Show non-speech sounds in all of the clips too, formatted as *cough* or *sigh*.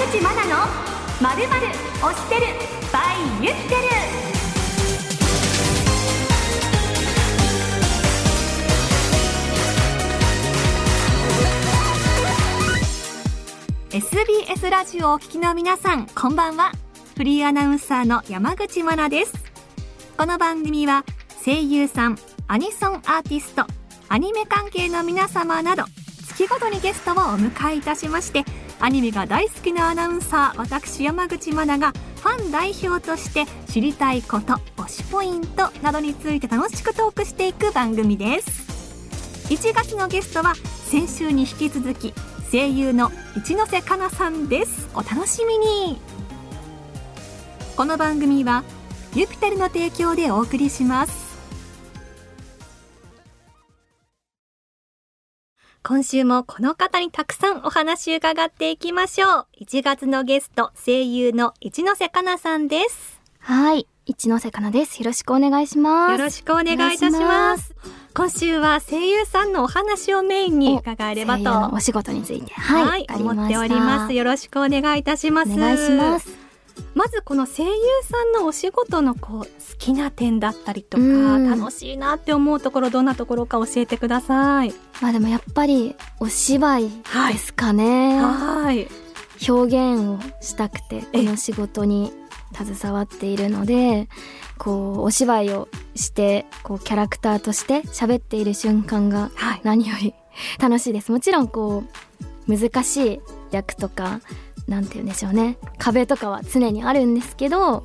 山口真奈のまるまる推してる by 言ってる SBS ラジオをお聞きの皆さんこんばんは。フリーアナウンサーの山口真奈です。この番組は声優さんアニソンアーティストアニメ関係の皆様など月ごとにゲストをお迎えいたしましてアニメが大好きなアナウンサー私山口真奈がファン代表として知りたいこと推しポイントなどについて楽しくトークしていく番組です。1月のゲストは先週に引き続き声優の一ノ瀬香奈さんです。お楽しみに。この番組はユピテルの提供でお送りします。今週もこの方にたくさんお話伺っていきましょう。1月のゲスト声優の一ノ瀬香奈さんです。はい一ノ瀬香奈です。よろしくお願いします。よろしくお願いいたします。今週は声優さんのお話をメインに伺えればと。お仕事について。はい、はい、思っております。よろしくお願いいたします。お願いしますまずこの声優さんのお仕事のこう好きな点だったりとか楽しいなって思うところどんなところか教えてください。まあでもやっぱりお芝居ですかね。はい。表現をしたくてこの仕事に携わっているのでこうお芝居をしてこうキャラクターとして喋っている瞬間が何より楽しいです、もちろんこう難しい役とかなんて言うんでしょうね壁とかは常にあるんですけど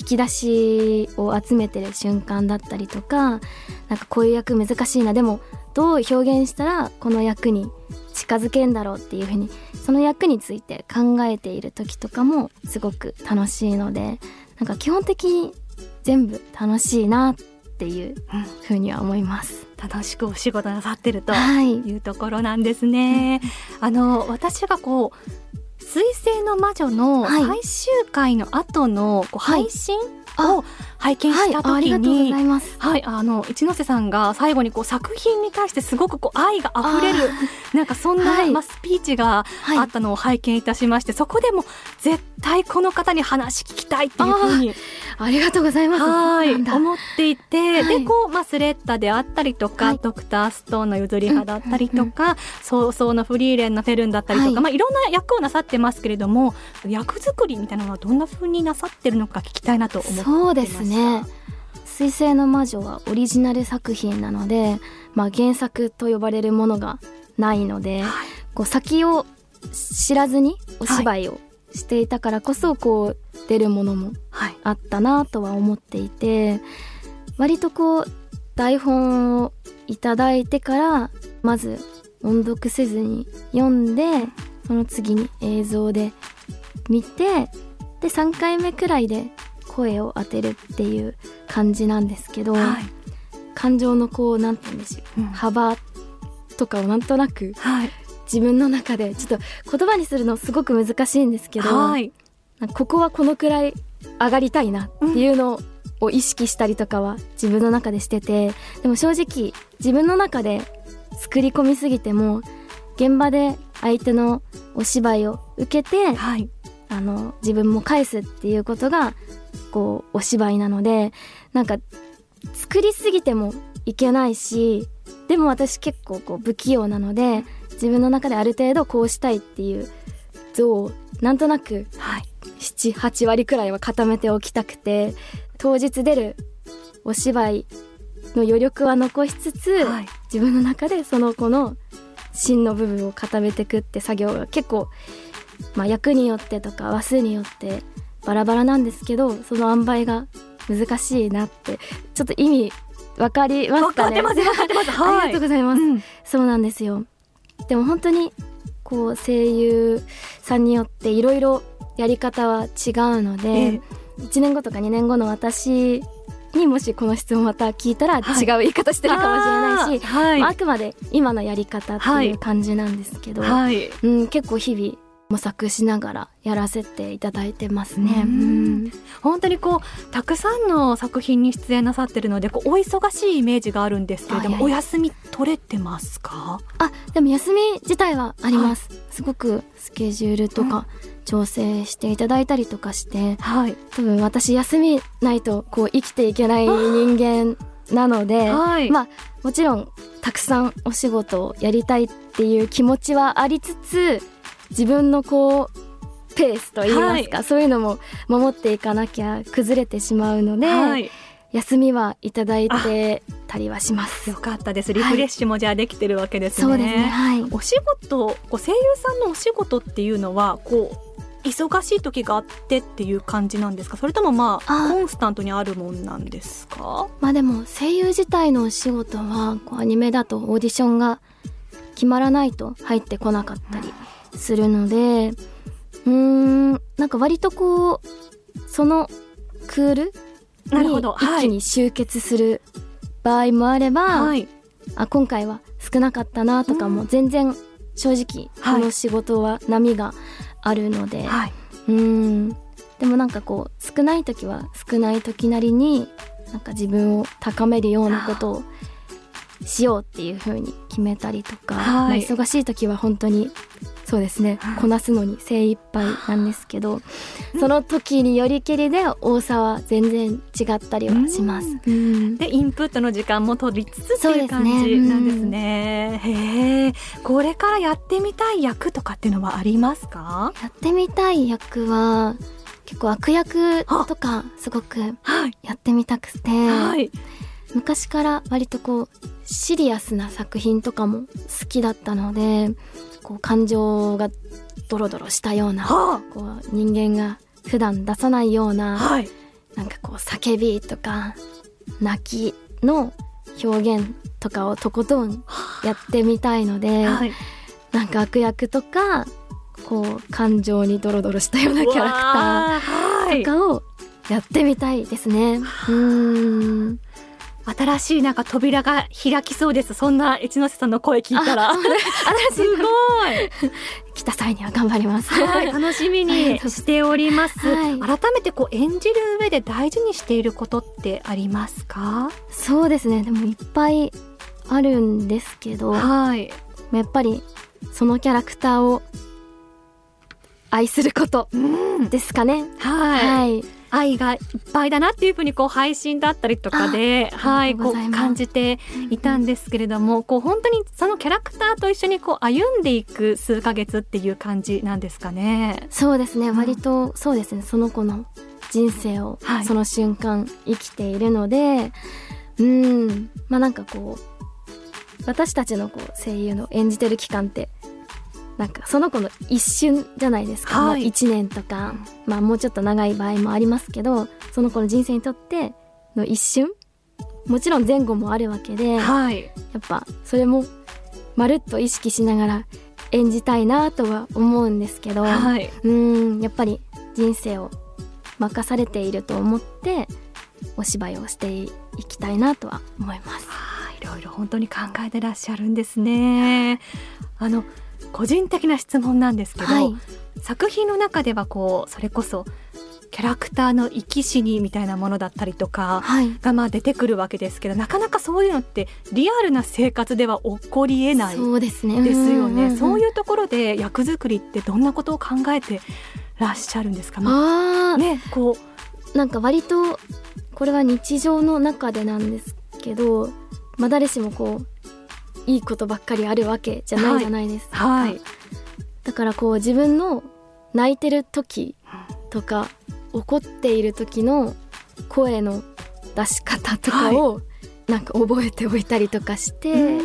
引き出しを集めてる瞬間だったりとかなんかこういう役難しいなでもどう表現したらこの役に近づけんだろうっていうふうにその役について考えている時とかもすごく楽しいのでなんか基本的に全部楽しいなっていうふうには思います。楽しくお仕事なさってるというところなんですね。はい、あの私がこう水星の魔女の最終回の後のこう配信を拝見した時に、はい、はい、あの一ノ瀬さんが最後にこう作品に対してすごくこう愛が溢れる *laughs* なんかそんな、はい、まあ、スピーチがあったのを拝見いたしまして、そこでも絶対この方に話聞きたいっていうふうにありがとうございます。はい思っていて、でこう、まあ、スレッタであったりとか、ドクターストーンの譲り派だったりとか、早々のフリーレンのフェルンだったりとか、まあ、いろんな役をなさってますけれども役作りみたいなのはどんなふうになさってるのか聞きたいなと思ってそうですね。水星の魔女はオリジナル作品なので、まあ、原作と呼ばれるものがないので、はい、こう先を知らずにお芝居をしていたからこそこう出るものもあったなとは思っていて、割とこう台本をいただいてからまず音読せずに読んでその次に映像で見てで3回目くらいで声を当てるっていう感じなんですけど、はい、感情のこうなんて言うんでしょう、うん、幅とかをなんとなく、はい、自分の中でちょっと言葉にするのすごく難しいんですけど、はい、ここはこのくらい上がりたいなっていうのを意識したりとかは自分の中でしててでも正直自分の中で作り込みすぎても現場で相手のお芝居を受けて、はい、あの自分も返すっていうことがこうお芝居なのでなんか作りすぎてもいけないしでも私結構こう不器用なので自分の中である程度こうしたいっていう像をなんとなく、はい、78割くらいは固めておきたくて当日出るお芝居の余力は残しつつ、はい、自分の中でその子の芯の部分を固めていくって作業が結構、まあ、役によってとか話数によってバラバラなんですけどその塩梅が難しいなってちょっと意味わかりますかね？ありがとうございます、うん、そうなんですよ。でも本当にこう声優さんによっていろいろやり方は違うので、えー、1年後とか2年後の私にもしこの質問また聞いたら違う言い方してるかもしれないし、はい、ああくまで今のやり方っていう感じなんですけど、はい、うん、結構日々模索しながらやらせていただいてますね。本当にこうたくさんの作品に出演なさってるのでこうお忙しいイメージがあるんですけれどもお休み取れてますか？あでも休み自体はあります、はい、すごくスケジュールとか調整していただいたりとかしてはい。多分私休みないとこう生きていけない人間なので、はい。まあもちろんたくさんお仕事をやりたいっていう気持ちはありつつ自分のこうペースといいますか、そういうのも守っていかなきゃ崩れてしまうので、はい。休みはいただいてたりはします。よ。かったです。リフレッシュもじゃあできてるわけですね、そうですね。はい。お仕事こう声優さんのお仕事っていうのはこう忙しい時があってっていう感じなんですか？それともまああ。コンスタントにあるもんなんですか？まあでも声優自体のお仕事はこうアニメだとオーディションが決まらないと入ってこなかったりするのでうーんなんか割とこうそのクールなるほに一気に集結する場合もあれば、はい。あ今回は少なかったなとかも全然正直はいこの仕事は波があるので、はい、うん。でもなんかこう少ない時は少ない時なりになんか自分を高めるようなことをしようっていう風に決めたりとか、はい。まあ、忙しい時は本当にそうですね、はい。こなすのに精一杯なんですけどその時によりけりで多さは全然違ったりはします。うん。でインプットの時間も取りつつっていう感ねじなんですね。へえ、これからやってみたい役とかっていうのはありますか？やってみたい役は結構悪役とかすごくはい。やってみたくて、はい。昔から割とこうシリアスな作品とかも好きだったのでこう感情がドロドロしたようなはこう人間が普段出さないようあなはい。なんかこう叫びとか泣きの表現とかをとことんやってみたいので、はい。なんか悪役とかこう感情にドロドロしたようなキャラクタわーとかをやってみたいですね。うーん新しいなんか扉が開きそうです。そんな一ノ瀬さんの声聞いたら。あすごい。来た際には頑張ります。はい、*laughs* 楽しみにしております。はい改めてこう演じる上で大事にしていることってありますか？そうですね。でもいっぱいあるんですけど、はい。やっぱりそのキャラクターを愛することうん。ですかね。はい。はい。愛がいっぱいだなっていうふうにこう配信だったりとかで、あはい、こう感じていたんですけれども、こう本当にそのキャラクターと一緒にこう歩んでいく数ヶ月っていう感じなんですかね。そうですね。ん割とそうですね。その子の人生をはいその瞬間生きているので、うん。まあなんかこう私たちのこう声優の演じてる期間って。なんかその子の一瞬じゃないですか、はいもう1年とか、まあもうちょっと長い場合もありますけどその子の人生にとっての一瞬もちろん前後もあるわけで、やはい。っぱそれもまるっと意識しながら演じたいなとは思うんですけど、はい。うーんやっぱり人生を任されていると思ってお芝居をしていきたいなとは思います。はい、いろいろ本当に考えてらっしゃるんですね。あの個人的な質問なんですけど、はい、作品の中ではこうそれこそキャラクターの生き死にみたいなものだったりとかはい、がまあ出てくるわけですけどなかなかそういうのってリアルな生活では起こりえないそうですね。ですよね。そうういうところで役作りってどんなことを考えてらっしゃるんですか？まあ、ね、こうなんか割とこれは日常の中でなんですけど、まあ誰しもこういいことばっかりあるわけじゃないじゃないです。か。はい、だからこう自分の泣いてる時とか怒っている時の声の出し方とかをなんか覚えておいたりとかして、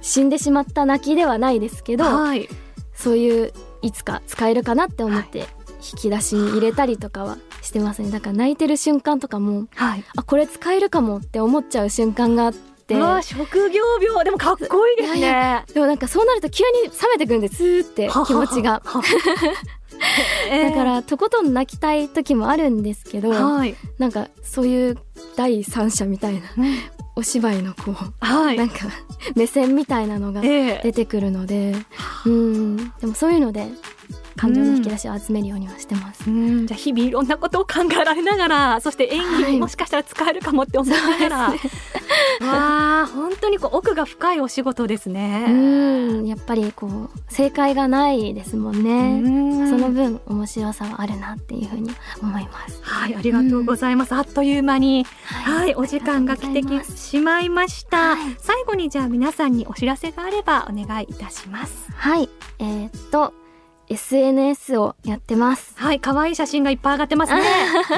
死んでしまった泣きではないですけど、はい、そういういつか使えるかなって思って引き出しに入れたりとかはしてますね。だから泣いてる瞬間とかもはい。あこれ使えるかもって思っちゃう瞬間があってうわ職業病。でもかっこいいですね。でもなんかそうなると急に冷めてくるんですーって気持ちが。は。は *laughs* は。だからとことん泣きたい時もあるんですけど、はい、なんかそういう第三者みたいなお芝居のこう、はい、なんか目線みたいなのがええ。出てくるので、うん。でもそういうので感情の引き出しを集めるようにはしてます、うん。じゃあ日々いろんなことを考えられながらそして演技はい。にもしかしたら使えるかもって思いながら、わあ本当にこう奥が深いお仕事ですね。うんやっぱりこう正解がないですもんね、うん。その分面白さはあるなっていうふうに思います。はいありがとうございます、あっという間にはい、お時間が来てしまいました、はい最後にじゃあ皆さんにお知らせがあればお願いいたします。はい。えーっと SNS をやってます。はい可愛い写真がいっぱい上がってますね。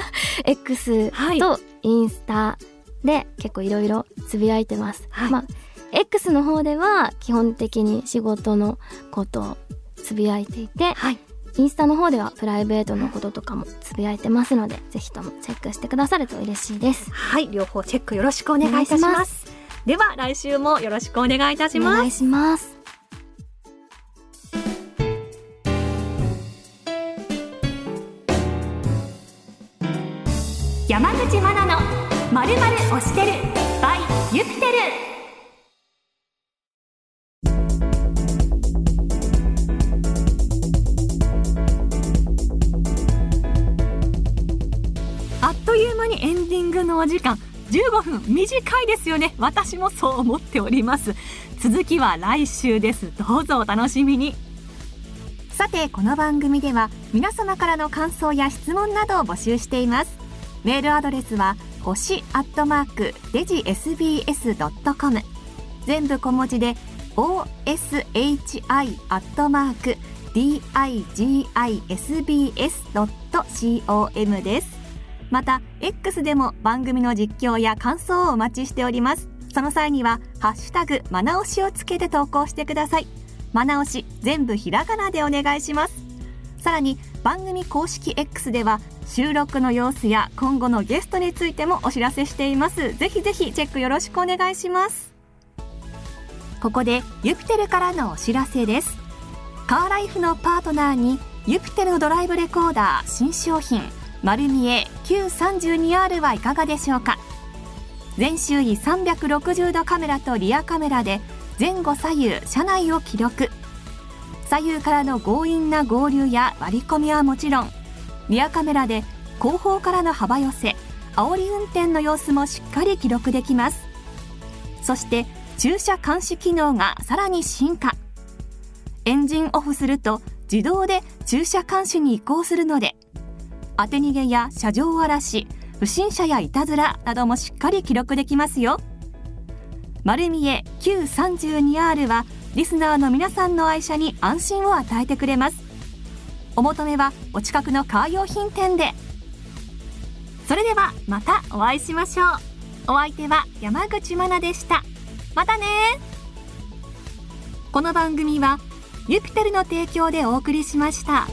*laughs* X はい。とインスタで結構いろいろつぶやいてます、はい。まあ X の方では基本的に仕事のことをつぶやいていてはい。インスタの方ではプライベートのこととかもつぶやいてますのでぜひともチェックしてくださると嬉しいです。はい。両方チェックよろしくお願いいたします。では来週もよろしくお願いいたします。お願いします。山口真奈のまるまる推してる。by ユピテル。あっという間にエンディングのお時間。15分短いですよね。私もそう思っております。続きは来週です。どうぞお楽しみに。さてこの番組では皆様からの感想や質問などを募集しています。メールアドレスは星アットマークデジ SBS.com 全部小文字で oshi アットマーク digisbs.com です。また X でも番組の実況や感想をお待ちしております。その際にはハッシュタグマナオシをつけて投稿してください。マナオシ全部ひらがなでお願いします。さらに番組公式 X では収録の様子や今後のゲストについてもお知らせしています。ぜひぜひチェックよろしくお願いします。ここでユピテルからのお知らせです。カーライフのパートナーにユピテルドライブレコーダー新商品丸見え Q32R はいかがでしょうか。全周囲360度カメラとリアカメラで前後左右車内を記録。左右からの強引な合流や割り込みはもちろんリアカメラで後方からの幅寄せ煽り運転の様子もしっかり記録できます。そして駐車監視機能がさらに進化。エンジンオフすると自動で駐車監視に移行するので当て逃げや車上荒らし不審者やいたずらなどもしっかり記録できますよ。丸見え Q32R はリスナーの皆さんの愛車に安心を与えてくれます。お求めはお近くのカー用品店で。それではまたお会いしましょう。お相手は山口真奈でした。またね。この番組はユピテルの提供でお送りしました。